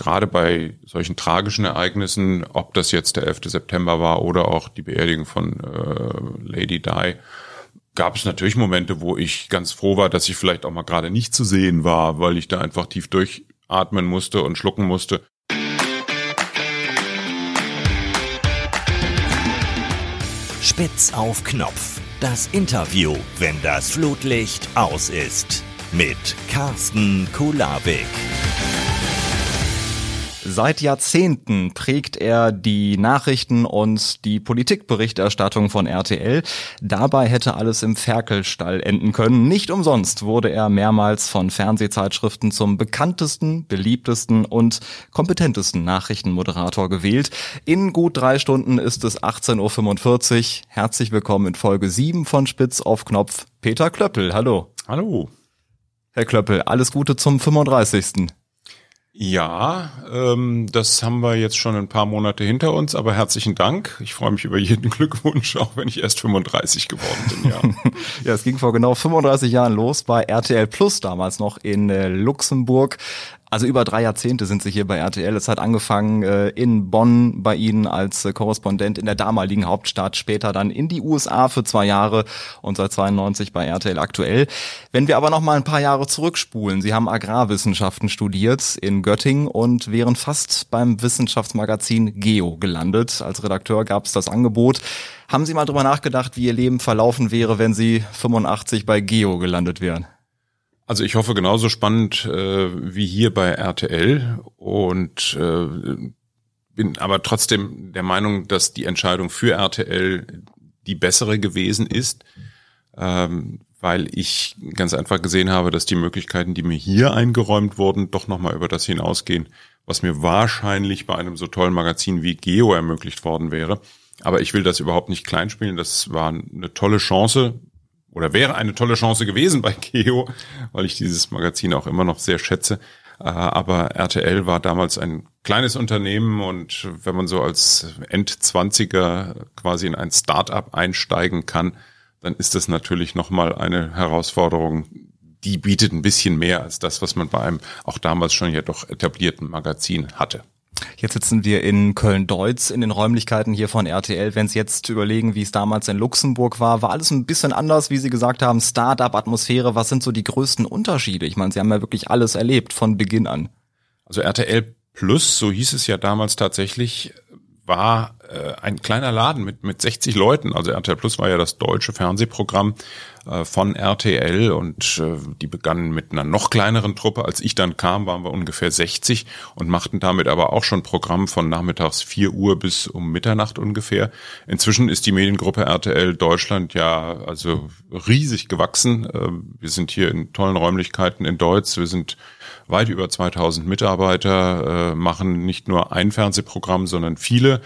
gerade bei solchen tragischen Ereignissen, ob das jetzt der 11. September war oder auch die Beerdigung von äh, Lady Di, gab es natürlich Momente, wo ich ganz froh war, dass ich vielleicht auch mal gerade nicht zu sehen war, weil ich da einfach tief durchatmen musste und schlucken musste. Spitz auf Knopf. Das Interview, wenn das Flutlicht aus ist. Mit Carsten Kulabik. Seit Jahrzehnten prägt er die Nachrichten und die Politikberichterstattung von RTL. Dabei hätte alles im Ferkelstall enden können. Nicht umsonst wurde er mehrmals von Fernsehzeitschriften zum bekanntesten, beliebtesten und kompetentesten Nachrichtenmoderator gewählt. In gut drei Stunden ist es 18.45 Uhr. Herzlich willkommen in Folge 7 von Spitz auf Knopf. Peter Klöppel, hallo. Hallo. Herr Klöppel, alles Gute zum 35. Ja, ähm, das haben wir jetzt schon ein paar Monate hinter uns, aber herzlichen Dank. Ich freue mich über jeden Glückwunsch, auch wenn ich erst 35 geworden bin. Ja, ja es ging vor genau 35 Jahren los bei RTL Plus damals noch in äh, Luxemburg. Also über drei Jahrzehnte sind Sie hier bei RTL. Es hat angefangen äh, in Bonn bei Ihnen als äh, Korrespondent in der damaligen Hauptstadt, später dann in die USA für zwei Jahre und seit 92 bei RTL aktuell. Wenn wir aber noch mal ein paar Jahre zurückspulen, Sie haben Agrarwissenschaften studiert in Göttingen und wären fast beim Wissenschaftsmagazin Geo gelandet. Als Redakteur gab es das Angebot. Haben Sie mal drüber nachgedacht, wie Ihr Leben verlaufen wäre, wenn Sie 85 bei Geo gelandet wären? Also ich hoffe genauso spannend äh, wie hier bei RTL und äh, bin aber trotzdem der Meinung, dass die Entscheidung für RTL die bessere gewesen ist, ähm, weil ich ganz einfach gesehen habe, dass die Möglichkeiten, die mir hier eingeräumt wurden, doch nochmal über das hinausgehen, was mir wahrscheinlich bei einem so tollen Magazin wie Geo ermöglicht worden wäre. Aber ich will das überhaupt nicht kleinspielen. Das war eine tolle Chance, oder wäre eine tolle Chance gewesen bei Geo, weil ich dieses Magazin auch immer noch sehr schätze. Äh, aber RTL war damals ein kleines Unternehmen und wenn man so als Endzwanziger quasi in ein Start-up einsteigen kann, dann ist das natürlich nochmal eine Herausforderung, die bietet ein bisschen mehr als das, was man bei einem auch damals schon ja doch etablierten Magazin hatte. Jetzt sitzen wir in Köln-Deutz in den Räumlichkeiten hier von RTL. Wenn Sie jetzt überlegen, wie es damals in Luxemburg war, war alles ein bisschen anders, wie Sie gesagt haben, Start-up-Atmosphäre. Was sind so die größten Unterschiede? Ich meine, Sie haben ja wirklich alles erlebt von Beginn an. Also RTL Plus, so hieß es ja damals tatsächlich, war äh, ein kleiner Laden mit, mit 60 Leuten. Also RTL Plus war ja das deutsche Fernsehprogramm äh, von RTL und äh, die begannen mit einer noch kleineren Truppe. Als ich dann kam, waren wir ungefähr 60 und machten damit aber auch schon Programm von nachmittags 4 Uhr bis um Mitternacht ungefähr. Inzwischen ist die Mediengruppe RTL Deutschland ja also riesig gewachsen. Äh, wir sind hier in tollen Räumlichkeiten in Deutsch. Wir sind weit über 2000 Mitarbeiter, äh, machen nicht nur ein Fernsehprogramm, sondern viele.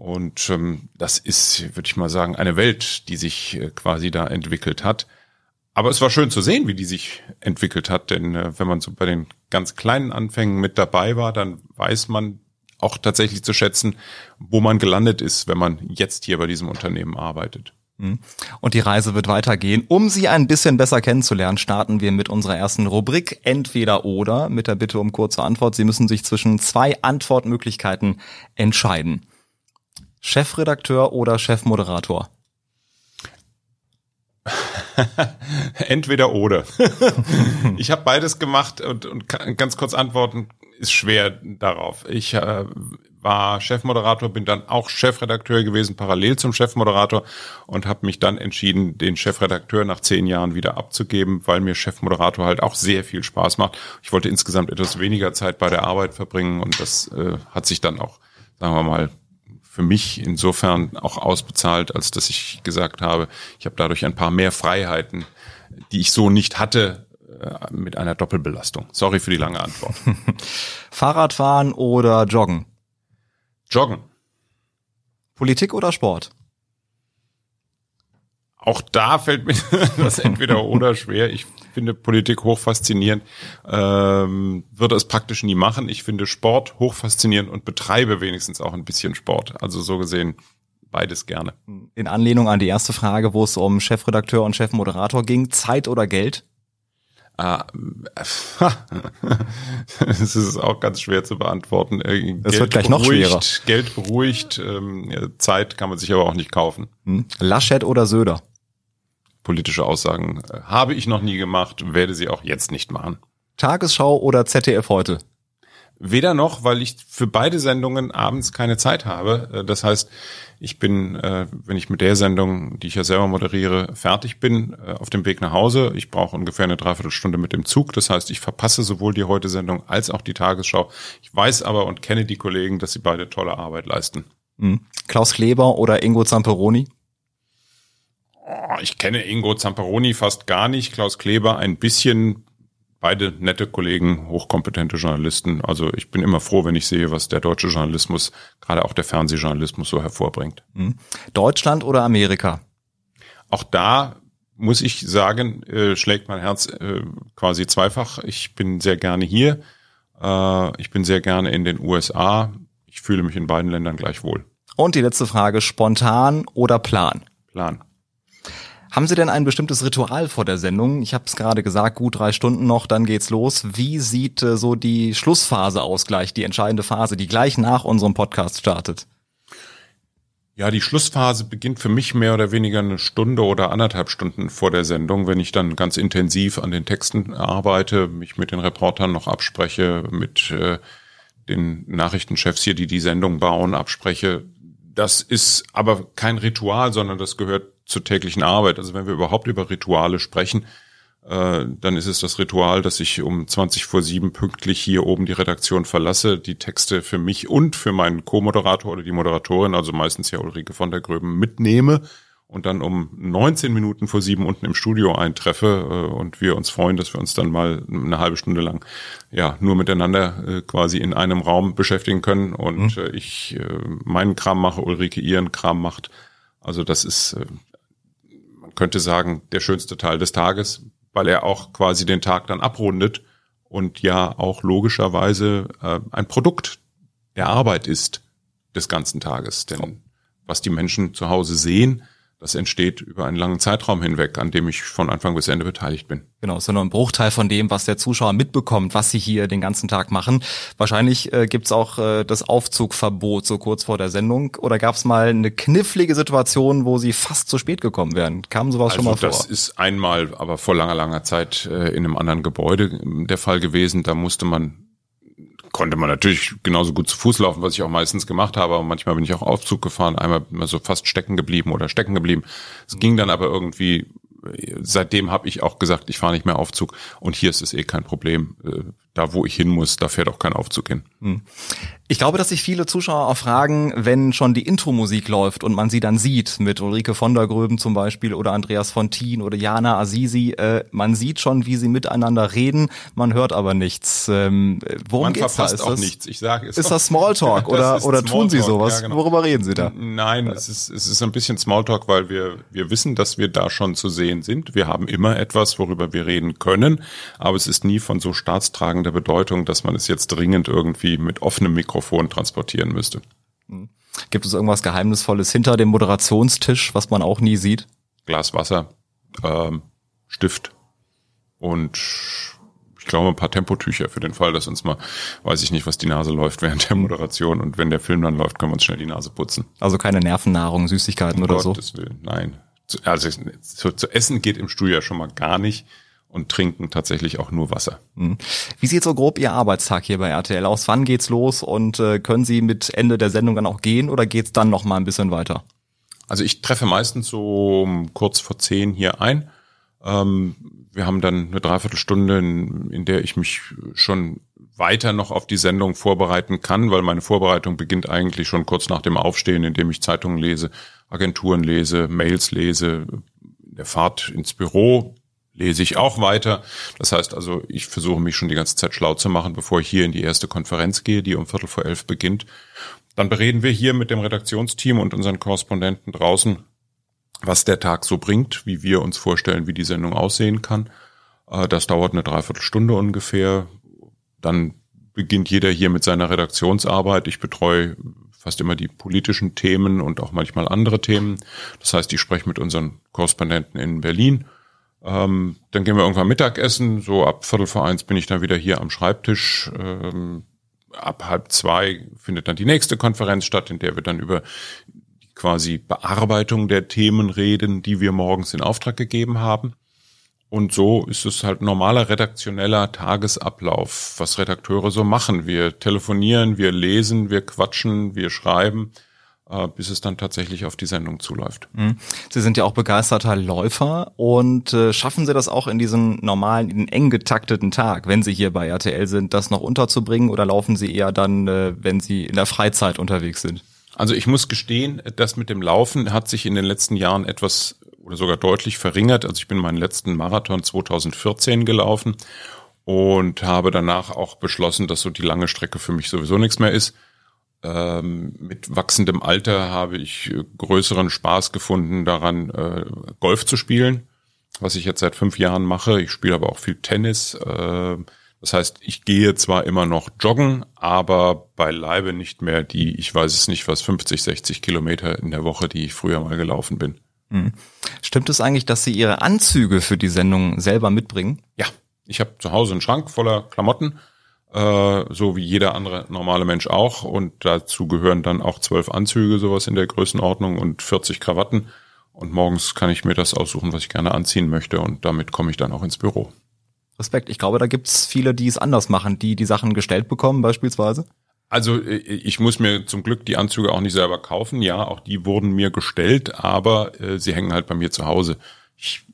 Und ähm, das ist, würde ich mal sagen, eine Welt, die sich äh, quasi da entwickelt hat. Aber es war schön zu sehen, wie die sich entwickelt hat, denn äh, wenn man so bei den ganz kleinen Anfängen mit dabei war, dann weiß man auch tatsächlich zu schätzen, wo man gelandet ist, wenn man jetzt hier bei diesem Unternehmen arbeitet. Mhm. Und die Reise wird weitergehen. Um Sie ein bisschen besser kennenzulernen, starten wir mit unserer ersten Rubrik Entweder oder mit der Bitte um kurze Antwort. Sie müssen sich zwischen zwei Antwortmöglichkeiten entscheiden. Chefredakteur oder Chefmoderator? Entweder oder. ich habe beides gemacht und, und ganz kurz antworten ist schwer darauf. Ich äh, war Chefmoderator, bin dann auch Chefredakteur gewesen, parallel zum Chefmoderator und habe mich dann entschieden, den Chefredakteur nach zehn Jahren wieder abzugeben, weil mir Chefmoderator halt auch sehr viel Spaß macht. Ich wollte insgesamt etwas weniger Zeit bei der Arbeit verbringen und das äh, hat sich dann auch, sagen wir mal, für mich insofern auch ausbezahlt, als dass ich gesagt habe, ich habe dadurch ein paar mehr Freiheiten, die ich so nicht hatte äh, mit einer Doppelbelastung. Sorry für die lange Antwort. Fahrradfahren oder joggen? Joggen. Politik oder Sport? Auch da fällt mir das entweder oder schwer. Ich finde Politik hochfaszinierend, ähm, würde es praktisch nie machen. Ich finde Sport hochfaszinierend und betreibe wenigstens auch ein bisschen Sport. Also so gesehen beides gerne. In Anlehnung an die erste Frage, wo es um Chefredakteur und Chefmoderator ging, Zeit oder Geld? Ah, es ist auch ganz schwer zu beantworten. Äh, es wird gleich noch schwerer. Geld beruhigt, ähm, Zeit kann man sich aber auch nicht kaufen. Hm. Laschet oder Söder? Politische Aussagen äh, habe ich noch nie gemacht, werde sie auch jetzt nicht machen. Tagesschau oder ZDF heute? Weder noch, weil ich für beide Sendungen abends keine Zeit habe. Äh, das heißt, ich bin, äh, wenn ich mit der Sendung, die ich ja selber moderiere, fertig bin, auf dem Weg nach Hause. Ich brauche ungefähr eine Dreiviertelstunde mit dem Zug. Das heißt, ich verpasse sowohl die Heute-Sendung als auch die Tagesschau. Ich weiß aber und kenne die Kollegen, dass sie beide tolle Arbeit leisten. Mhm. Klaus Kleber oder Ingo Zamperoni? Oh, ich kenne Ingo Zamperoni fast gar nicht, Klaus Kleber ein bisschen beide nette Kollegen, hochkompetente Journalisten. Also ich bin immer froh, wenn ich sehe, was der deutsche Journalismus, gerade auch der Fernsehjournalismus so hervorbringt. Hm. Deutschland oder Amerika? Auch da muss ich sagen, äh, schlägt mein Herz äh, quasi zweifach. Ich bin sehr gerne hier. Äh, ich bin sehr gerne in den USA. Ich fühle mich in beiden Ländern gleich wohl. Und die letzte Frage, spontan oder Plan? Plan. Haben Sie denn ein bestimmtes Ritual vor der Sendung? Ich habe es gerade gesagt, gut drei Stunden noch, dann geht's los. Wie sieht äh, so die Schlussphase aus gleich, die entscheidende Phase, die gleich nach unserem Podcast startet? Ja, die Schlussphase beginnt für mich mehr oder weniger eine Stunde oder anderthalb Stunden vor der Sendung, wenn ich dann ganz intensiv an den Texten arbeite, mich mit den Reportern noch abspreche, mit äh, den Nachrichtenchefs hier, die die Sendung bauen, abspreche. Das ist aber kein Ritual, sondern das gehört zur täglichen Arbeit. Also wenn wir überhaupt über Rituale sprechen, äh, dann ist es das Ritual, dass ich um 20 vor 7 pünktlich hier oben die Redaktion verlasse, die Texte für mich und für meinen Co-Moderator oder die Moderatorin, also meistens ja Ulrike von der Gröben, mitnehme und dann um 19 Minuten vor sieben unten im Studio eintreffe äh, und wir uns freuen, dass wir uns dann mal eine halbe Stunde lang ja nur miteinander äh, quasi in einem Raum beschäftigen können und mhm. äh, ich äh, meinen Kram mache, Ulrike ihren Kram macht. Also das ist äh, könnte sagen, der schönste Teil des Tages, weil er auch quasi den Tag dann abrundet und ja auch logischerweise äh, ein Produkt der Arbeit ist des ganzen Tages. Denn was die Menschen zu Hause sehen, das entsteht über einen langen Zeitraum hinweg, an dem ich von Anfang bis Ende beteiligt bin. Genau, ist ja nur ein Bruchteil von dem, was der Zuschauer mitbekommt, was sie hier den ganzen Tag machen. Wahrscheinlich äh, gibt's auch äh, das Aufzugverbot so kurz vor der Sendung. Oder gab's mal eine knifflige Situation, wo sie fast zu spät gekommen wären? Kam sowas also schon mal vor? Das ist einmal, aber vor langer, langer Zeit äh, in einem anderen Gebäude der Fall gewesen. Da musste man konnte man natürlich genauso gut zu Fuß laufen, was ich auch meistens gemacht habe. Aber manchmal bin ich auch Aufzug gefahren, einmal immer so fast stecken geblieben oder stecken geblieben. Es ging dann aber irgendwie seitdem habe ich auch gesagt, ich fahre nicht mehr Aufzug und hier ist es eh kein Problem. Äh, da, wo ich hin muss, da fährt auch kein Aufzug hin. Ich glaube, dass sich viele Zuschauer auch fragen, wenn schon die Intro-Musik läuft und man sie dann sieht, mit Ulrike von der Gröben zum Beispiel oder Andreas Fontin oder Jana Azizi, äh, man sieht schon, wie sie miteinander reden, man hört aber nichts. Ähm, worum man geht's verpasst da? Ist auch das, nichts. Ich sage es. Ist das Smalltalk oder, oder tun Sie sowas? Ja, genau. Worüber reden Sie da? Nein, es ist, es ist ein bisschen Smalltalk, weil wir, wir wissen, dass wir da schon zu sehen sind. Wir haben immer etwas, worüber wir reden können, aber es ist nie von so staatstragender Bedeutung, dass man es jetzt dringend irgendwie mit offenem Mikrofon transportieren müsste. Hm. Gibt es irgendwas Geheimnisvolles hinter dem Moderationstisch, was man auch nie sieht? Glas Wasser, ähm, Stift und ich glaube ein paar Tempotücher für den Fall, dass uns mal, weiß ich nicht, was die Nase läuft während der Moderation und wenn der Film dann läuft, können wir uns schnell die Nase putzen. Also keine Nervennahrung, Süßigkeiten um oder Gottes so? Willen, nein. Also zu, zu essen geht im Studio ja schon mal gar nicht und trinken tatsächlich auch nur Wasser. Hm. Wie sieht so grob Ihr Arbeitstag hier bei RTL aus? Wann geht's los und äh, können Sie mit Ende der Sendung dann auch gehen oder geht's dann noch mal ein bisschen weiter? Also ich treffe meistens so kurz vor zehn hier ein. Ähm, wir haben dann eine Dreiviertelstunde, in, in der ich mich schon weiter noch auf die Sendung vorbereiten kann, weil meine Vorbereitung beginnt eigentlich schon kurz nach dem Aufstehen, indem ich Zeitungen lese, Agenturen lese, Mails lese, der Fahrt ins Büro lese ich auch weiter. Das heißt also, ich versuche mich schon die ganze Zeit schlau zu machen, bevor ich hier in die erste Konferenz gehe, die um Viertel vor elf beginnt. Dann bereden wir hier mit dem Redaktionsteam und unseren Korrespondenten draußen, was der Tag so bringt, wie wir uns vorstellen, wie die Sendung aussehen kann. Äh, das dauert eine Dreiviertelstunde ungefähr. Dann beginnt jeder hier mit seiner Redaktionsarbeit. Ich betreue fast immer die politischen Themen und auch manchmal andere Themen. Das heißt, ich spreche mit unseren Korrespondenten in Berlin Ähm, dann gehen wir irgendwann Mittagessen. So ab Viertel vor eins bin ich dann wieder hier am Schreibtisch. Ähm, ab halb zwei findet dann die nächste Konferenz statt, in der wir dann über die quasi Bearbeitung der Themen reden, die wir morgens in Auftrag gegeben haben. Und so ist es halt normaler redaktioneller Tagesablauf, was Redakteure so machen. Wir telefonieren, wir lesen, wir quatschen, wir schreiben bis es dann tatsächlich auf die Sendung zuläuft. Mhm. Sie sind ja auch begeisterter Läufer und äh, schaffen Sie das auch in diesen normalen, in eng getakteten Tag, wenn Sie hier bei RTL sind, das noch unterzubringen oder laufen Sie eher dann, äh, wenn Sie in der Freizeit unterwegs sind? Also ich muss gestehen, das mit dem Laufen hat sich in den letzten Jahren etwas oder sogar deutlich verringert. Also ich bin meinen letzten Marathon 2014 gelaufen und habe danach auch beschlossen, dass so die lange Strecke für mich sowieso nichts mehr ist. Ähm, mit wachsendem Alter habe ich äh, größeren Spaß gefunden daran, äh, Golf zu spielen, was ich jetzt seit fünf Jahren mache. Ich spiele aber auch viel Tennis. Äh, das heißt, ich gehe zwar immer noch joggen, aber beileibe nicht mehr die, ich weiß es nicht, was 50, 60 Kilometer in der Woche, die ich früher mal gelaufen bin. Hm. Stimmt es eigentlich, dass Sie Ihre Anzüge für die Sendung selber mitbringen? Ja, ich habe zu Hause einen Schrank voller Klamotten äh, so wie jeder andere normale Mensch auch. Und dazu gehören dann auch zwölf Anzüge, sowas in der Größenordnung und 40 Krawatten. Und morgens kann ich mir das aussuchen, was ich gerne anziehen möchte. Und damit komme ich dann auch ins Büro. Respekt. Ich glaube, da gibt's viele, die es anders machen, die die Sachen gestellt bekommen beispielsweise. Also äh, ich muss mir zum Glück die Anzüge auch nicht selber kaufen. Ja, auch die wurden mir gestellt, aber äh, sie hängen halt bei mir zu Hause. Ich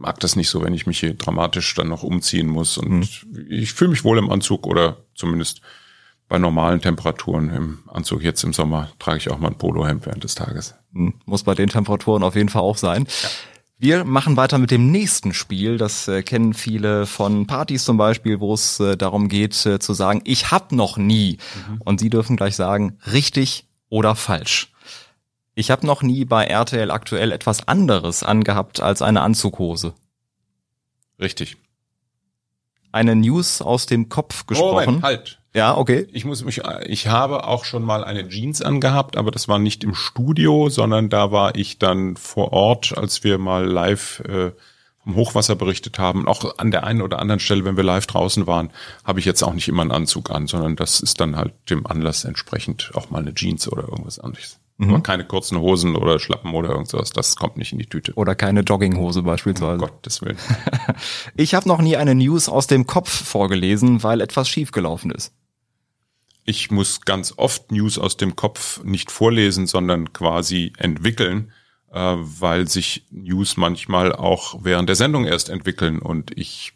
mag das nicht so, wenn ich mich hier dramatisch dann noch umziehen muss. Und mhm. ich fühle mich wohl im Anzug oder zumindest bei normalen Temperaturen im Anzug jetzt im Sommer trage ich auch mal ein Polohemd während des Tages. Mhm. Muss bei den Temperaturen auf jeden Fall auch sein. Ja. Wir machen weiter mit dem nächsten Spiel. Das äh, kennen viele von Partys zum Beispiel, wo es äh, darum geht äh, zu sagen, ich hab noch nie. Mhm. Und Sie dürfen gleich sagen, richtig oder falsch. Ich habe noch nie bei RTL aktuell etwas anderes angehabt als eine Anzughose. Richtig. Eine News aus dem Kopf gesprochen. Moment, halt. Ja, okay. Ich muss mich, ich habe auch schon mal eine Jeans angehabt, aber das war nicht im Studio, sondern da war ich dann vor Ort, als wir mal live äh, vom Hochwasser berichtet haben. Auch an der einen oder anderen Stelle, wenn wir live draußen waren, habe ich jetzt auch nicht immer einen Anzug an, sondern das ist dann halt dem Anlass entsprechend auch mal eine Jeans oder irgendwas anderes. Mhm. Aber keine kurzen Hosen oder Schlappen oder irgendwas. Das kommt nicht in die Tüte. Oder keine Jogginghose beispielsweise. Um Gottes Willen. ich habe noch nie eine News aus dem Kopf vorgelesen, weil etwas schiefgelaufen ist. Ich muss ganz oft News aus dem Kopf nicht vorlesen, sondern quasi entwickeln, äh, weil sich News manchmal auch während der Sendung erst entwickeln und ich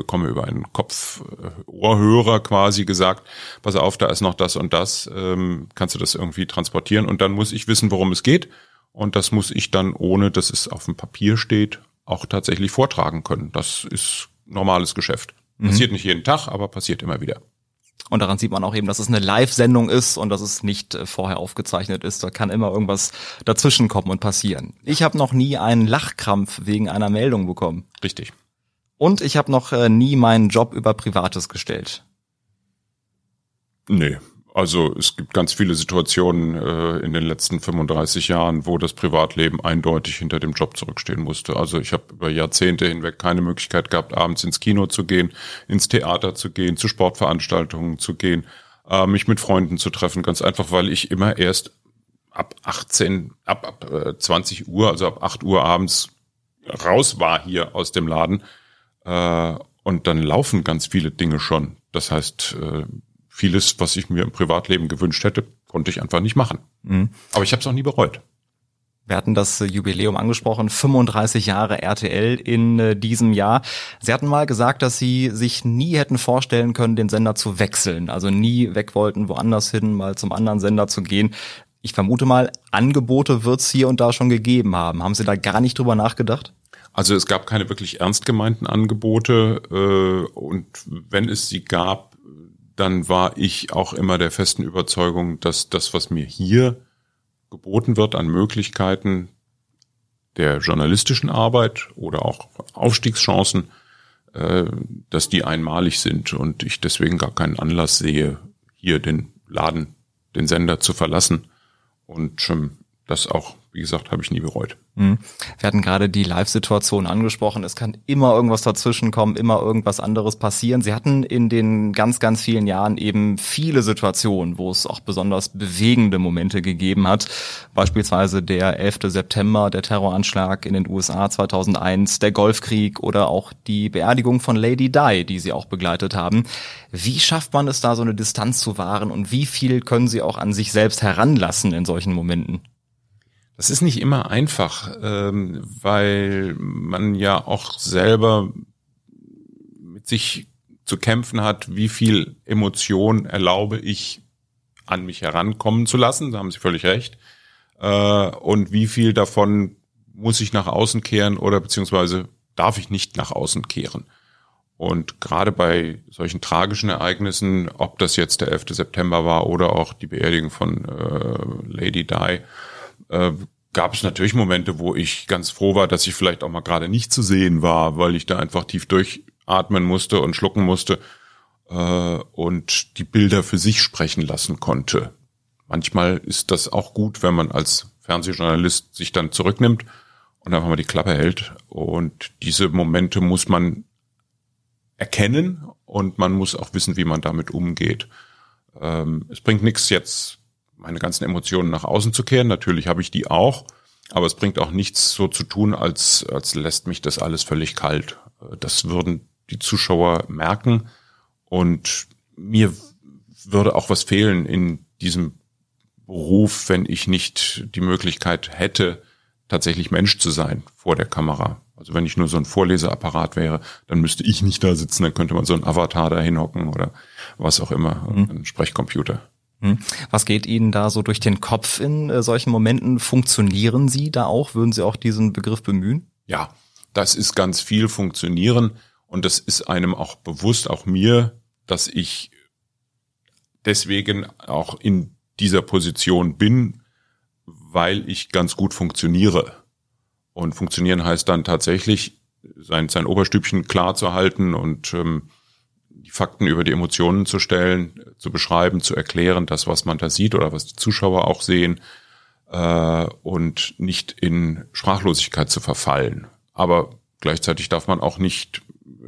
bekomme über einen Kopf-Ohrhörer äh, quasi gesagt, pass auf, da ist noch das und das, ähm, kannst du das irgendwie transportieren und dann muss ich wissen, worum es geht und das muss ich dann, ohne dass es auf dem Papier steht, auch tatsächlich vortragen können. Das ist normales Geschäft. Mhm. Passiert nicht jeden Tag, aber passiert immer wieder. Und daran sieht man auch eben, dass es eine Live-Sendung ist und dass es nicht äh, vorher aufgezeichnet ist. Da kann immer irgendwas dazwischen kommen und passieren. Ich habe noch nie einen Lachkrampf wegen einer Meldung bekommen. Richtig. Und ich habe noch äh, nie meinen Job über Privates gestellt. Nee, also es gibt ganz viele Situationen äh, in den letzten 35 Jahren, wo das Privatleben eindeutig hinter dem Job zurückstehen musste. Also ich habe über Jahrzehnte hinweg keine Möglichkeit gehabt, abends ins Kino zu gehen, ins Theater zu gehen, zu Sportveranstaltungen zu gehen, äh, mich mit Freunden zu treffen, ganz einfach, weil ich immer erst ab 18, ab, ab äh, 20 Uhr, also ab 8 Uhr abends raus war hier aus dem Laden äh, und dann laufen ganz viele Dinge schon. Das heißt, äh, vieles, was ich mir im Privatleben gewünscht hätte, konnte ich einfach nicht machen. Mhm. Aber ich habe es auch nie bereut. Wir hatten das äh, Jubiläum angesprochen, 35 Jahre RTL in diesem Jahr. Sie hatten mal gesagt, dass Sie sich nie hätten vorstellen können, den Sender zu wechseln. Also nie weg wollten, woanders hin, mal zum anderen Sender zu gehen. Ich vermute mal, Angebote wird es hier und da schon gegeben haben. Haben Sie da gar nicht drüber nachgedacht? Also es gab keine wirklich ernst gemeinten Angebote äh, und wenn es sie gab, dann war ich auch immer der festen Überzeugung, dass das, was mir hier geboten wird an Möglichkeiten der journalistischen Arbeit oder auch Aufstiegschancen, äh, dass die einmalig sind und ich deswegen gar keinen Anlass sehe, hier den Laden, den Sender zu verlassen. Und ähm, das auch, wie gesagt, habe ich nie bereut. Mhm. Wir hatten gerade die Live-Situation angesprochen. Es kann immer irgendwas dazwischen kommen, immer irgendwas anderes passieren. Sie hatten in den ganz, ganz vielen Jahren eben viele Situationen, wo es auch besonders bewegende Momente gegeben hat. Beispielsweise der 11. September, der Terroranschlag in den USA 2001, der Golfkrieg oder auch die Beerdigung von Lady Di, die Sie auch begleitet haben. Wie schafft man es da, so eine Distanz zu wahren und wie viel können Sie auch an sich selbst heranlassen in solchen Momenten? Das ist nicht immer einfach, ähm, weil man ja auch selber mit sich zu kämpfen hat, wie viel Emotion erlaube ich an mich herankommen zu lassen, da haben Sie völlig recht, äh, und wie viel davon muss ich nach außen kehren oder beziehungsweise darf ich nicht nach außen kehren. Und gerade bei solchen tragischen Ereignissen, ob das jetzt der 11. September war oder auch die Beerdigung von äh, Lady Di, äh, gab es natürlich Momente, wo ich ganz froh war, dass ich vielleicht auch mal gerade nicht zu sehen war, weil ich da einfach tief durchatmen musste und schlucken musste äh, und die Bilder für sich sprechen lassen konnte. Manchmal ist das auch gut, wenn man als Fernsehjournalist sich dann zurücknimmt und einfach mal die Klappe hält. Und diese Momente muss man erkennen und man muss auch wissen, wie man damit umgeht. Ähm, es bringt nichts jetzt meine ganzen Emotionen nach außen zu kehren. Natürlich habe ich die auch, aber es bringt auch nichts so zu tun, als, als lässt mich das alles völlig kalt. Das würden die Zuschauer merken und mir würde auch was fehlen in diesem Beruf, wenn ich nicht die Möglichkeit hätte, tatsächlich Mensch zu sein vor der Kamera. Also wenn ich nur so ein Vorleseapparat wäre, dann müsste ich nicht da sitzen, dann könnte man so ein Avatar da hinhocken oder was auch immer, mhm. ein Sprechcomputer. Hm. Was geht Ihnen da so durch den Kopf in äh, solchen Momenten? Funktionieren Sie da auch? Würden Sie auch diesen Begriff bemühen? Ja, das ist ganz viel funktionieren und das ist einem auch bewusst, auch mir, dass ich deswegen auch in dieser Position bin, weil ich ganz gut funktioniere. Und funktionieren heißt dann tatsächlich, sein, sein Oberstübchen klar zu halten und ähm, Fakten über die Emotionen zu stellen, zu beschreiben, zu erklären, das, was man da sieht oder was die Zuschauer auch sehen, äh, und nicht in Sprachlosigkeit zu verfallen. Aber gleichzeitig darf man auch nicht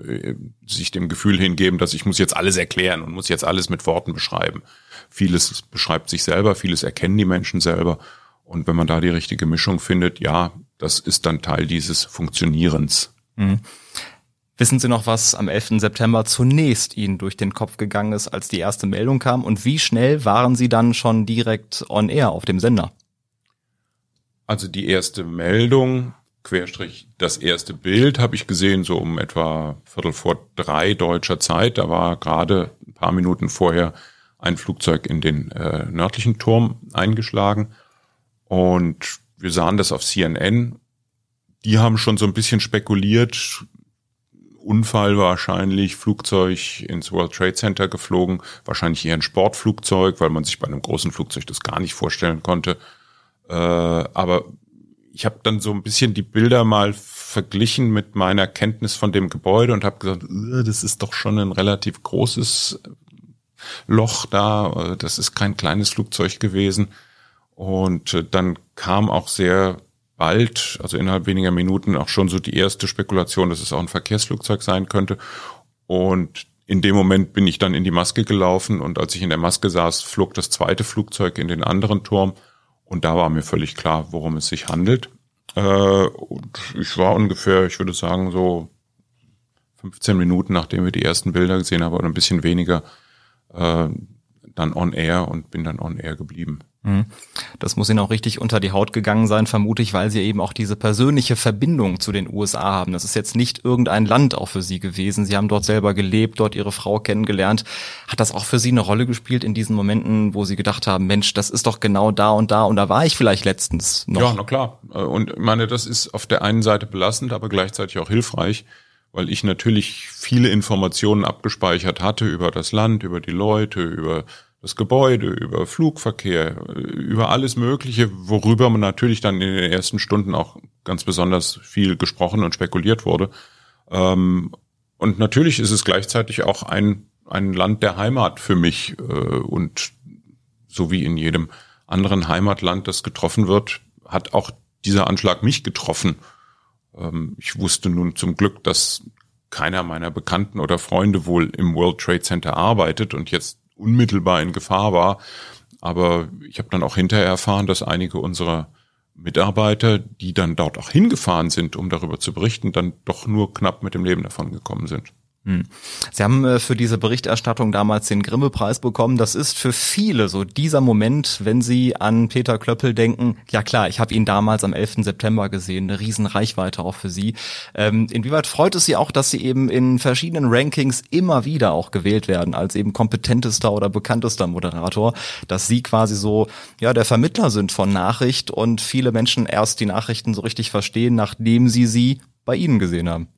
äh, sich dem Gefühl hingeben, dass ich muss jetzt alles erklären und muss jetzt alles mit Worten beschreiben. Vieles beschreibt sich selber, vieles erkennen die Menschen selber. Und wenn man da die richtige Mischung findet, ja, das ist dann Teil dieses Funktionierens. Mhm. Wissen Sie noch, was am 11. September zunächst Ihnen durch den Kopf gegangen ist, als die erste Meldung kam? Und wie schnell waren Sie dann schon direkt on air auf dem Sender? Also die erste Meldung, Querstrich, das erste Bild habe ich gesehen, so um etwa Viertel vor drei deutscher Zeit. Da war gerade ein paar Minuten vorher ein Flugzeug in den äh, nördlichen Turm eingeschlagen. Und wir sahen das auf CNN. Die haben schon so ein bisschen spekuliert, Unfall wahrscheinlich, Flugzeug ins World Trade Center geflogen, wahrscheinlich eher ein Sportflugzeug, weil man sich bei einem großen Flugzeug das gar nicht vorstellen konnte. Äh, aber ich habe dann so ein bisschen die Bilder mal verglichen mit meiner Kenntnis von dem Gebäude und habe gesagt, das ist doch schon ein relativ großes Loch da, das ist kein kleines Flugzeug gewesen. Und äh, dann kam auch sehr bald, also innerhalb weniger Minuten, auch schon so die erste Spekulation, dass es auch ein Verkehrsflugzeug sein könnte. Und in dem Moment bin ich dann in die Maske gelaufen und als ich in der Maske saß, flog das zweite Flugzeug in den anderen Turm und da war mir völlig klar, worum es sich handelt. Äh, und ich war ungefähr, ich würde sagen, so 15 Minuten, nachdem wir die ersten Bilder gesehen haben, oder ein bisschen weniger, äh, dann on air und bin dann on air geblieben. Mhm. Das muss Ihnen auch richtig unter die Haut gegangen sein, vermute ich, weil Sie eben auch diese persönliche Verbindung zu den USA haben. Das ist jetzt nicht irgendein Land auch für Sie gewesen. Sie haben dort selber gelebt, dort Ihre Frau kennengelernt. Hat das auch für Sie eine Rolle gespielt in diesen Momenten, wo Sie gedacht haben, Mensch, das ist doch genau da und da und da war ich vielleicht letztens noch? Ja, na klar. Und ich meine, das ist auf der einen Seite belastend, aber gleichzeitig auch hilfreich, weil ich natürlich viele Informationen abgespeichert hatte über das Land, über die Leute, über das Gebäude, über Flugverkehr, über alles Mögliche, worüber man natürlich dann in den ersten Stunden auch ganz besonders viel gesprochen und spekuliert wurde. Ähm, und natürlich ist es gleichzeitig auch ein, ein Land der Heimat für mich. Äh, und so wie in jedem anderen Heimatland, das getroffen wird, hat auch dieser Anschlag mich getroffen. Ähm, ich wusste nun zum Glück, dass keiner meiner Bekannten oder Freunde wohl im World Trade Center arbeitet und jetzt unmittelbar in Gefahr war. Aber ich habe dann auch hinterher erfahren, dass einige unserer Mitarbeiter, die dann dort auch hingefahren sind, um darüber zu berichten, dann doch nur knapp mit dem Leben davon gekommen sind. Hm. Sie haben äh, für diese Berichterstattung damals den Grimme-Preis bekommen. Das ist für viele so dieser Moment, wenn Sie an Peter Klöppel denken. Ja klar, ich habe ihn damals am 11. September gesehen, eine riesen Reichweite auch für Sie. Ähm, inwieweit freut es Sie auch, dass Sie eben in verschiedenen Rankings immer wieder auch gewählt werden als eben kompetentester oder bekanntester Moderator, dass Sie quasi so ja der Vermittler sind von Nachricht und viele Menschen erst die Nachrichten so richtig verstehen, nachdem sie sie bei Ihnen gesehen haben.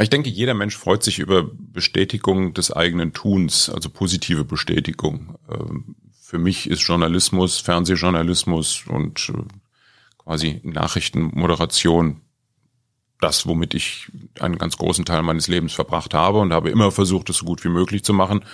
Ich denke, jeder Mensch freut sich über Bestätigung des eigenen Tuns, also positive Bestätigung. Ähm, für mich ist Journalismus, Fernsehjournalismus und äh, quasi Nachrichtenmoderation das, womit ich einen ganz großen Teil meines Lebens verbracht habe und habe immer versucht, es so gut wie möglich zu machen.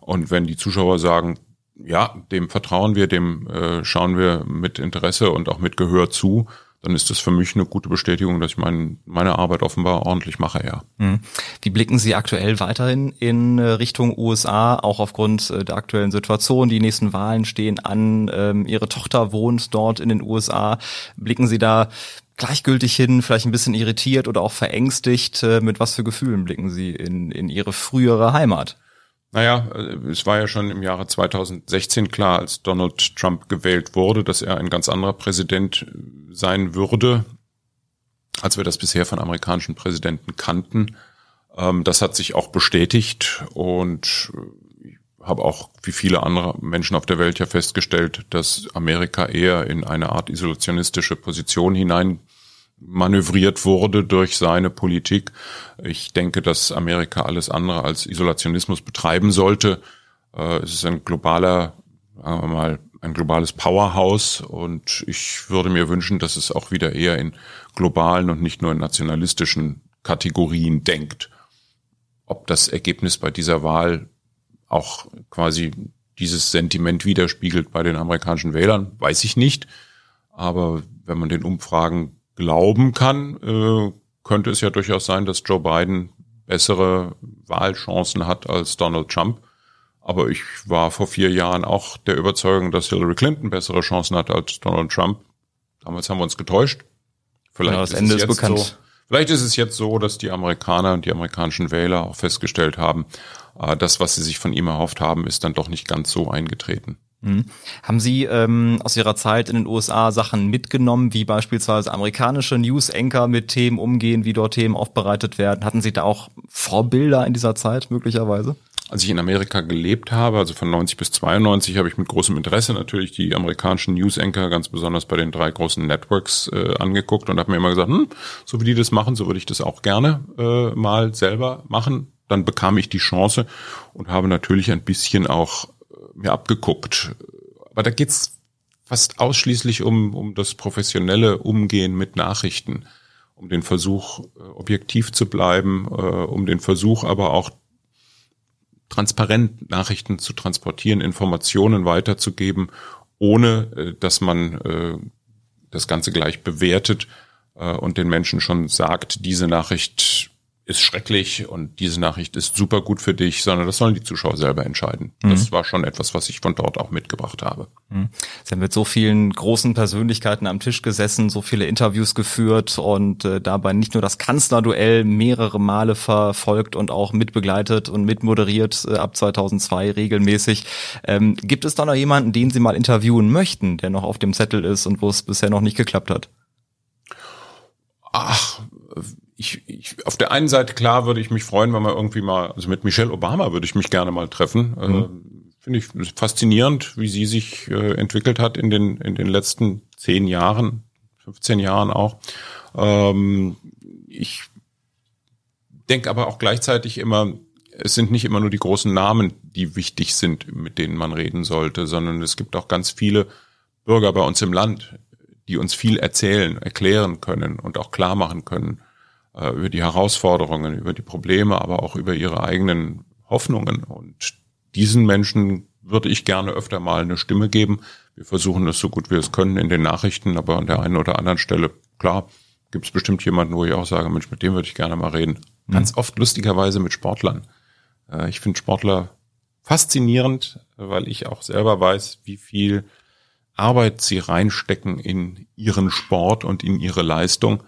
Und wenn die Zuschauer sagen, ja, dem vertrauen wir, dem äh, schauen wir mit Interesse und auch mit Gehör zu, dann ist das für mich eine gute Bestätigung, dass ich mein, meine Arbeit offenbar ordentlich mache, ja. Mhm. Wie blicken Sie aktuell weiterhin in äh, Richtung USA, auch aufgrund äh, der aktuellen Situation? Die nächsten Wahlen stehen an. Ähm, Ihre Tochter wohnt dort in den USA. Blicken Sie da gleichgültig hin, vielleicht ein bisschen irritiert oder auch verängstigt? Äh, mit was für Gefühlen blicken Sie in, in Ihre frühere Heimat? Naja, es war ja schon im Jahre 2016 klar, als Donald Trump gewählt wurde, dass er ein ganz anderer Präsident sein würde, als wir das bisher von amerikanischen Präsidenten kannten. Ähm, das hat sich auch bestätigt und ich habe auch wie viele andere Menschen auf der Welt ja festgestellt, dass Amerika eher in eine Art isolationistische Position hinein manövriert wurde durch seine Politik. Ich denke, dass Amerika alles andere als Isolationismus betreiben sollte. Äh, es ist ein globaler, sagen wir mal, ein globales Powerhouse und ich würde mir wünschen, dass es auch wieder eher in globalen und nicht nur in nationalistischen Kategorien denkt. Ob das Ergebnis bei dieser Wahl auch quasi dieses Sentiment widerspiegelt bei den amerikanischen Wählern, weiß ich nicht. Aber wenn man den Umfragen glauben kann, äh, könnte es ja durchaus sein, dass Joe Biden bessere Wahlchancen hat als Donald Trump. Aber ich war vor vier Jahren auch der Überzeugung, dass Hillary Clinton bessere Chancen hat als Donald Trump. Damals haben wir uns getäuscht. Vielleicht ja, ist Ende ist bekannt. So, vielleicht ist es jetzt so, dass die Amerikaner und die amerikanischen Wähler auch festgestellt haben, äh, das, was sie sich von ihm erhofft haben, ist dann doch nicht ganz so eingetreten. Mhm. Haben Sie ähm, aus Ihrer Zeit in den USA Sachen mitgenommen, wie beispielsweise amerikanische News-Anchor mit Themen umgehen, wie dort Themen aufbereitet werden? Hatten Sie da auch Vorbilder in dieser Zeit möglicherweise? Als ich in Amerika gelebt habe, also von 90 bis 92, habe ich mit großem Interesse natürlich die amerikanischen News-Anchor, ganz besonders bei den drei großen Networks, äh, angeguckt und habe mir immer gesagt, hm, so wie die das machen, so würde ich das auch gerne äh, mal selber machen. Dann bekam ich die Chance und habe natürlich ein bisschen auch mir abgeguckt. Aber da geht's fast ausschließlich um, um das professionelle Umgehen mit Nachrichten, um den Versuch, äh, objektiv zu bleiben, äh, um den Versuch aber auch transparent Nachrichten zu transportieren, Informationen weiterzugeben, ohne äh, dass man das Ganze gleich bewertet und den Menschen schon sagt, diese Nachricht ist schrecklich und diese Nachricht ist super gut für dich, sondern das sollen die Zuschauer selber entscheiden. Mhm. Das war schon etwas, was ich von dort auch mitgebracht habe. Mhm. Sie haben mit so vielen großen Persönlichkeiten am Tisch gesessen, so viele Interviews geführt und äh, dabei nicht nur das Kanzlerduell mehrere Male verfolgt und auch mitbegleitet und mitmoderiert äh, ab 2002 regelmäßig. Ähm, gibt es da noch jemanden, den Sie mal interviewen möchten, der noch auf dem Zettel ist und wo es bisher noch nicht geklappt hat? Ach, ich, ich, auf der einen Seite klar würde ich mich freuen, wenn man irgendwie mal, also mit Michelle Obama würde ich mich gerne mal treffen. Mhm. Äh, Finde ich faszinierend, wie sie sich äh, entwickelt hat in den, in den letzten zehn Jahren, 15 Jahren auch. Ähm, ich denke aber auch gleichzeitig immer, es sind nicht immer nur die großen Namen, die wichtig sind, mit denen man reden sollte, sondern es gibt auch ganz viele Bürger bei uns im Land, die uns viel erzählen, erklären können und auch klar machen können, äh, über die Herausforderungen, über die Probleme, aber auch über ihre eigenen Hoffnungen. Und diesen Menschen würde ich gerne öfter mal eine Stimme geben. Wir versuchen es so gut wir es können in den Nachrichten, aber an der einen oder anderen Stelle, klar, gibt es bestimmt jemanden, wo ich auch sage, Mensch, mit dem würde ich gerne mal reden. Mhm. Ganz oft lustigerweise mit Sportlern. Äh, ich finde Sportler faszinierend, weil ich auch selber weiß, wie viel Arbeit sie reinstecken in ihren Sport und in ihre Leistung.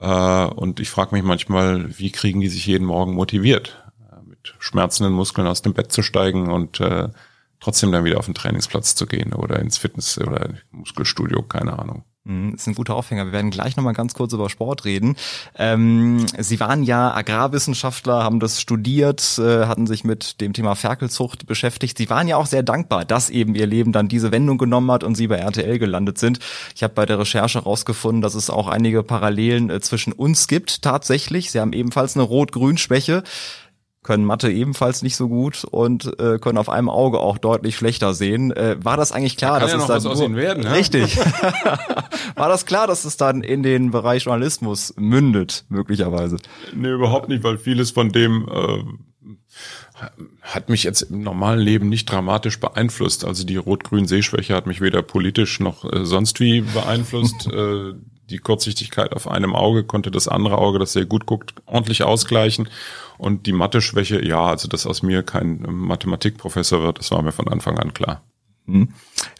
Äh, und ich frage mich manchmal, wie kriegen die sich jeden Morgen motiviert, äh, mit schmerzenden Muskeln aus dem Bett zu steigen und trotzdem dann wieder auf den Trainingsplatz zu gehen oder ins Fitness oder Muskelstudio, keine Ahnung. Mhm, das ist ein guter Aufhänger. Wir werden gleich nochmal ganz kurz über Sport reden. Ähm, Sie waren ja Agrarwissenschaftler, haben das studiert, äh, hatten sich mit dem Thema Ferkelzucht beschäftigt. Sie waren ja auch sehr dankbar, dass eben Ihr Leben dann diese Wendung genommen hat und Sie bei RTL gelandet sind. Ich habe bei der Recherche herausgefunden, dass es auch einige Parallelen äh, zwischen uns gibt tatsächlich. Sie haben ebenfalls eine Rot-Grün-Schwäche können Mathe ebenfalls nicht so gut und äh, können auf einem Auge auch deutlich schlechter sehen. Äh, war das eigentlich klar, da dass ja es dann was nur, werden, ja? richtig war das klar, dass es dann in den Bereich Journalismus mündet möglicherweise? Nee, überhaupt nicht, weil vieles von dem äh, hat mich jetzt im normalen Leben nicht dramatisch beeinflusst. Also die rot-grün Sehschwäche hat mich weder politisch noch äh, sonst wie beeinflusst. äh, die Kurzsichtigkeit auf einem Auge konnte das andere Auge, das sehr gut guckt, ordentlich ausgleichen. Und die Mathe-Schwäche, ja, also dass aus mir kein Mathematikprofessor wird, das war mir von Anfang an klar. Hm.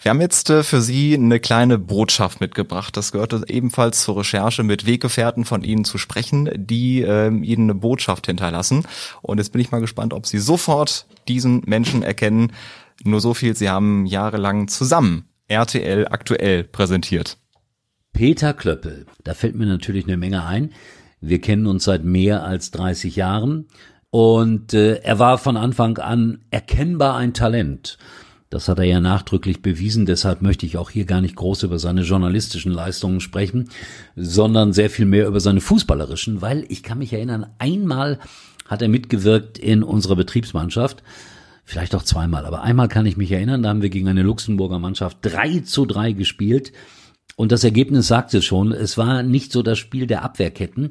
Wir haben jetzt äh, für Sie eine kleine Botschaft mitgebracht. Das gehörte ebenfalls zur Recherche, mit Weggefährten von Ihnen zu sprechen, die äh, Ihnen eine Botschaft hinterlassen. Und jetzt bin ich mal gespannt, ob Sie sofort diesen Menschen erkennen. Nur so viel, Sie haben jahrelang zusammen RTL aktuell präsentiert. Peter Klöppel, da fällt mir natürlich eine Menge ein. Wir kennen uns seit mehr als 30 Jahren und äh, er war von Anfang an erkennbar ein Talent. Das hat er ja nachdrücklich bewiesen, deshalb möchte ich auch hier gar nicht groß über seine journalistischen Leistungen sprechen, sondern sehr viel mehr über seine fußballerischen, weil ich kann mich erinnern, einmal hat er mitgewirkt in unserer Betriebsmannschaft, vielleicht auch zweimal, aber einmal kann ich mich erinnern, da haben wir gegen eine Luxemburger Mannschaft 3 zu 3 gespielt und das Ergebnis sagt es schon, es war nicht so das Spiel der Abwehrketten.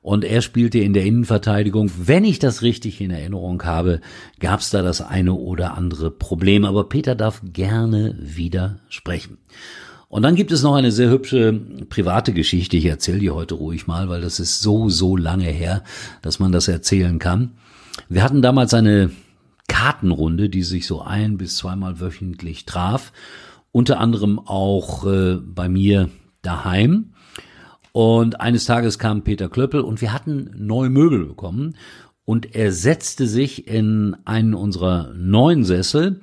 Und er spielte in der Innenverteidigung. Wenn ich das richtig in Erinnerung habe, gab es da das eine oder andere Problem. Aber Peter darf gerne wieder sprechen. Und dann gibt es noch eine sehr hübsche private Geschichte. Ich erzähle die heute ruhig mal, weil das ist so, so lange her, dass man das erzählen kann. Wir hatten damals eine Kartenrunde, die sich so ein bis zweimal wöchentlich traf unter anderem auch äh, bei mir daheim. Und eines Tages kam Peter Klöppel und wir hatten neue Möbel bekommen und er setzte sich in einen unserer neuen Sessel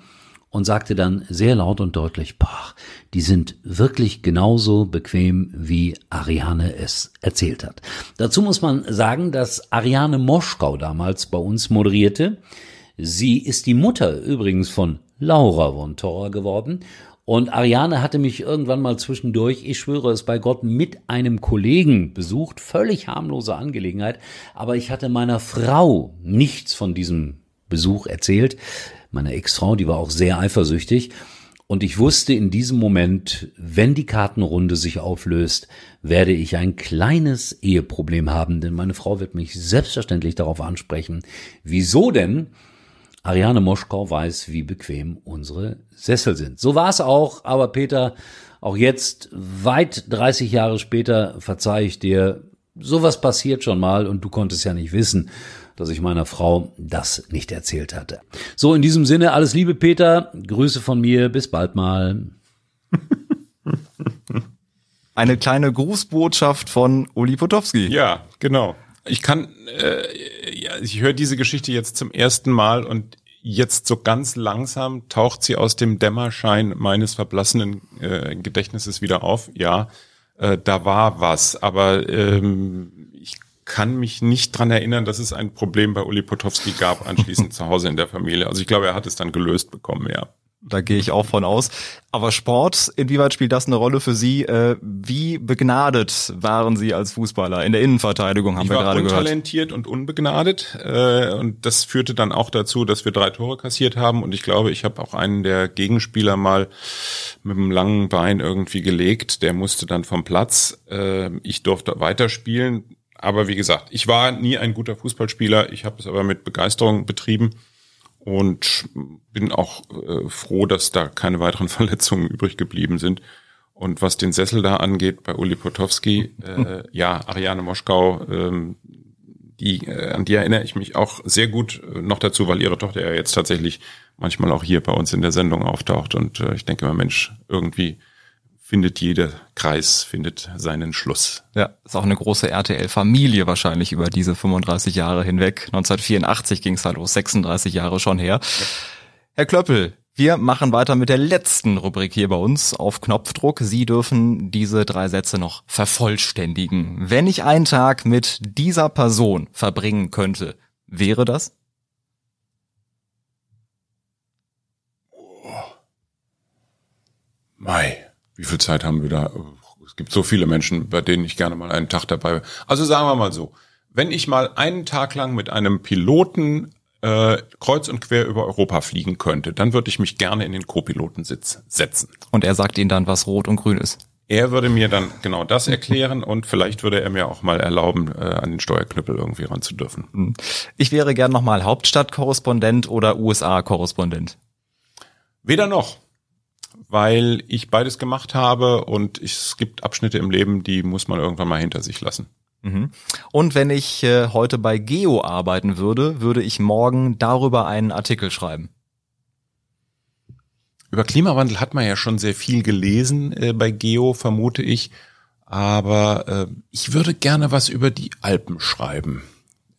und sagte dann sehr laut und deutlich, boah, die sind wirklich genauso bequem, wie Ariane es erzählt hat. Dazu muss man sagen, dass Ariane Moschkau damals bei uns moderierte. Sie ist die Mutter übrigens von Laura von Torra geworden und Ariane hatte mich irgendwann mal zwischendurch, ich schwöre es bei Gott, mit einem Kollegen besucht. Völlig harmlose Angelegenheit. Aber ich hatte meiner Frau nichts von diesem Besuch erzählt. Meine Ex-Frau, die war auch sehr eifersüchtig. Und ich wusste in diesem Moment, wenn die Kartenrunde sich auflöst, werde ich ein kleines Eheproblem haben, denn meine Frau wird mich selbstverständlich darauf ansprechen. Wieso denn? Ariane Moschkau weiß, wie bequem unsere Sessel sind. So war es auch, aber Peter, auch jetzt, weit 30 Jahre später, verzeih ich dir, sowas passiert schon mal und du konntest ja nicht wissen, dass ich meiner Frau das nicht erzählt hatte. So, in diesem Sinne, alles Liebe, Peter, Grüße von mir, bis bald mal. Eine kleine Grußbotschaft von Uli Potowski. Ja, genau. Ich kann, äh, ich höre diese Geschichte jetzt zum ersten Mal und jetzt so ganz langsam taucht sie aus dem Dämmerschein meines verblassenen äh, Gedächtnisses wieder auf. Ja, äh, da war was, aber ähm, ich kann mich nicht dran erinnern, dass es ein Problem bei Uli Potowski gab anschließend zu Hause in der Familie. Also ich glaube, er hat es dann gelöst bekommen, ja. Da gehe ich auch von aus. Aber Sport, inwieweit spielt das eine Rolle für Sie? Äh, wie begnadet waren Sie als Fußballer in der Innenverteidigung, haben ich wir gerade gehört? untalentiert und unbegnadet. Äh, und das führte dann auch dazu, dass wir drei Tore kassiert haben. Und ich glaube, ich habe auch einen der Gegenspieler mal mit einem langen Bein irgendwie gelegt. Der musste dann vom Platz. Äh, ich durfte weiterspielen. Aber wie gesagt, ich war nie ein guter Fußballspieler. Ich habe es aber mit Begeisterung betrieben und bin auch äh, froh, dass da keine weiteren Verletzungen übrig geblieben sind. Und was den Sessel da angeht bei Uli Potowski, äh, ja, Ariane Moschkau, ähm, die, äh, an die erinnere ich mich auch sehr gut äh, noch dazu, weil ihre Tochter ja jetzt tatsächlich manchmal auch hier bei uns in der Sendung auftaucht. Und äh, ich denke mal, Mensch, irgendwie findet jeder Kreis, findet seinen Schluss. Ja, ist auch eine große RTL-Familie wahrscheinlich über diese 35 Jahre hinweg. 1984 ging es halt los, 36 Jahre schon her. Ja. Herr Klöppel, wir machen weiter mit der letzten Rubrik hier bei uns auf Knopfdruck. Sie dürfen diese drei Sätze noch vervollständigen. Wenn ich einen Tag mit dieser Person verbringen könnte, wäre das? Oh. Mai. Wie viel Zeit haben wir da? Es gibt so viele Menschen, bei denen ich gerne mal einen Tag dabei bin. Also sagen wir mal so, wenn ich mal einen Tag lang mit einem Piloten äh, kreuz und quer über Europa fliegen könnte, dann würde ich mich gerne in den Co-Pilotensitz setzen. Und er sagt Ihnen dann, was rot und grün ist. Er würde mir dann genau das erklären und vielleicht würde er mir auch mal erlauben, äh, an den Steuerknüppel irgendwie ran zu dürfen. Hm. Ich wäre gern nochmal Hauptstadtkorrespondent oder USA-Korrespondent. Weder noch weil ich beides gemacht habe und es gibt Abschnitte im Leben, die muss man irgendwann mal hinter sich lassen. Mhm. Und wenn ich äh, heute bei Geo arbeiten würde, würde ich morgen darüber einen Artikel schreiben. Über Klimawandel hat man ja schon sehr viel gelesen äh, bei Geo, vermute ich. Aber äh, ich würde gerne was über die Alpen schreiben.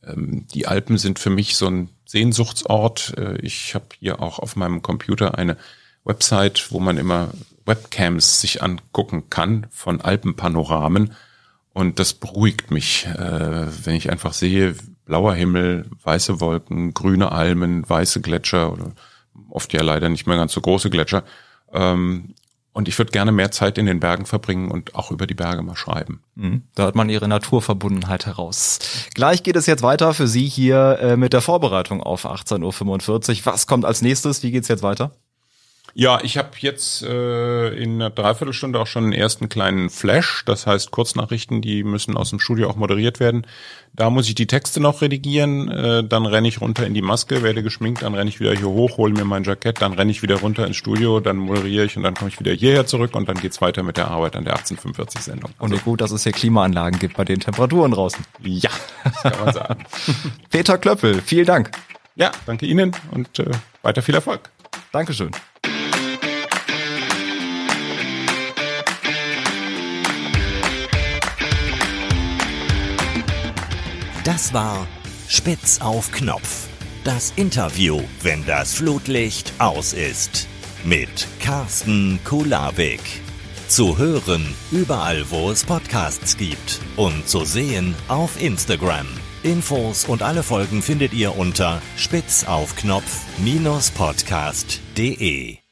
Ähm, die Alpen sind für mich so ein Sehnsuchtsort. Ich habe hier auch auf meinem Computer eine Website, wo man immer Webcams sich angucken kann von Alpenpanoramen. Und das beruhigt mich, äh, wenn ich einfach sehe, blauer Himmel, weiße Wolken, grüne Almen, weiße Gletscher oder oft ja leider nicht mehr ganz so große Gletscher. Ähm, und ich würde gerne mehr Zeit in den Bergen verbringen und auch über die Berge mal schreiben. Mhm. Da hat man ihre Naturverbundenheit heraus. Gleich geht es jetzt weiter für Sie hier äh, mit der Vorbereitung auf 18.45 Uhr. Was kommt als nächstes? Wie geht's jetzt weiter? Ja, ich habe jetzt äh, in einer Dreiviertelstunde auch schon einen ersten kleinen Flash, das heißt Kurznachrichten, die müssen aus dem Studio auch moderiert werden. Da muss ich die Texte noch redigieren, äh, dann renne ich runter in die Maske, werde geschminkt, dann renne ich wieder hier hoch, hole mir mein Jackett, dann renne ich wieder runter ins Studio, dann moderiere ich und dann komme ich wieder hierher zurück und dann geht's weiter mit der Arbeit an der 1845-Sendung. Also, und gut, dass es hier Klimaanlagen gibt bei den Temperaturen draußen. Ja, das kann man sagen. Peter Klöppel, vielen Dank. Ja, danke Ihnen und äh, weiter viel Erfolg. Dankeschön. Das war Spitz auf Knopf. Das Interview, wenn das Flutlicht aus ist. Mit Carsten Kulabik. Zu hören überall, wo es Podcasts gibt. Und zu sehen auf Instagram. Infos und alle Folgen findet ihr unter spitzaufknopf-podcast.de.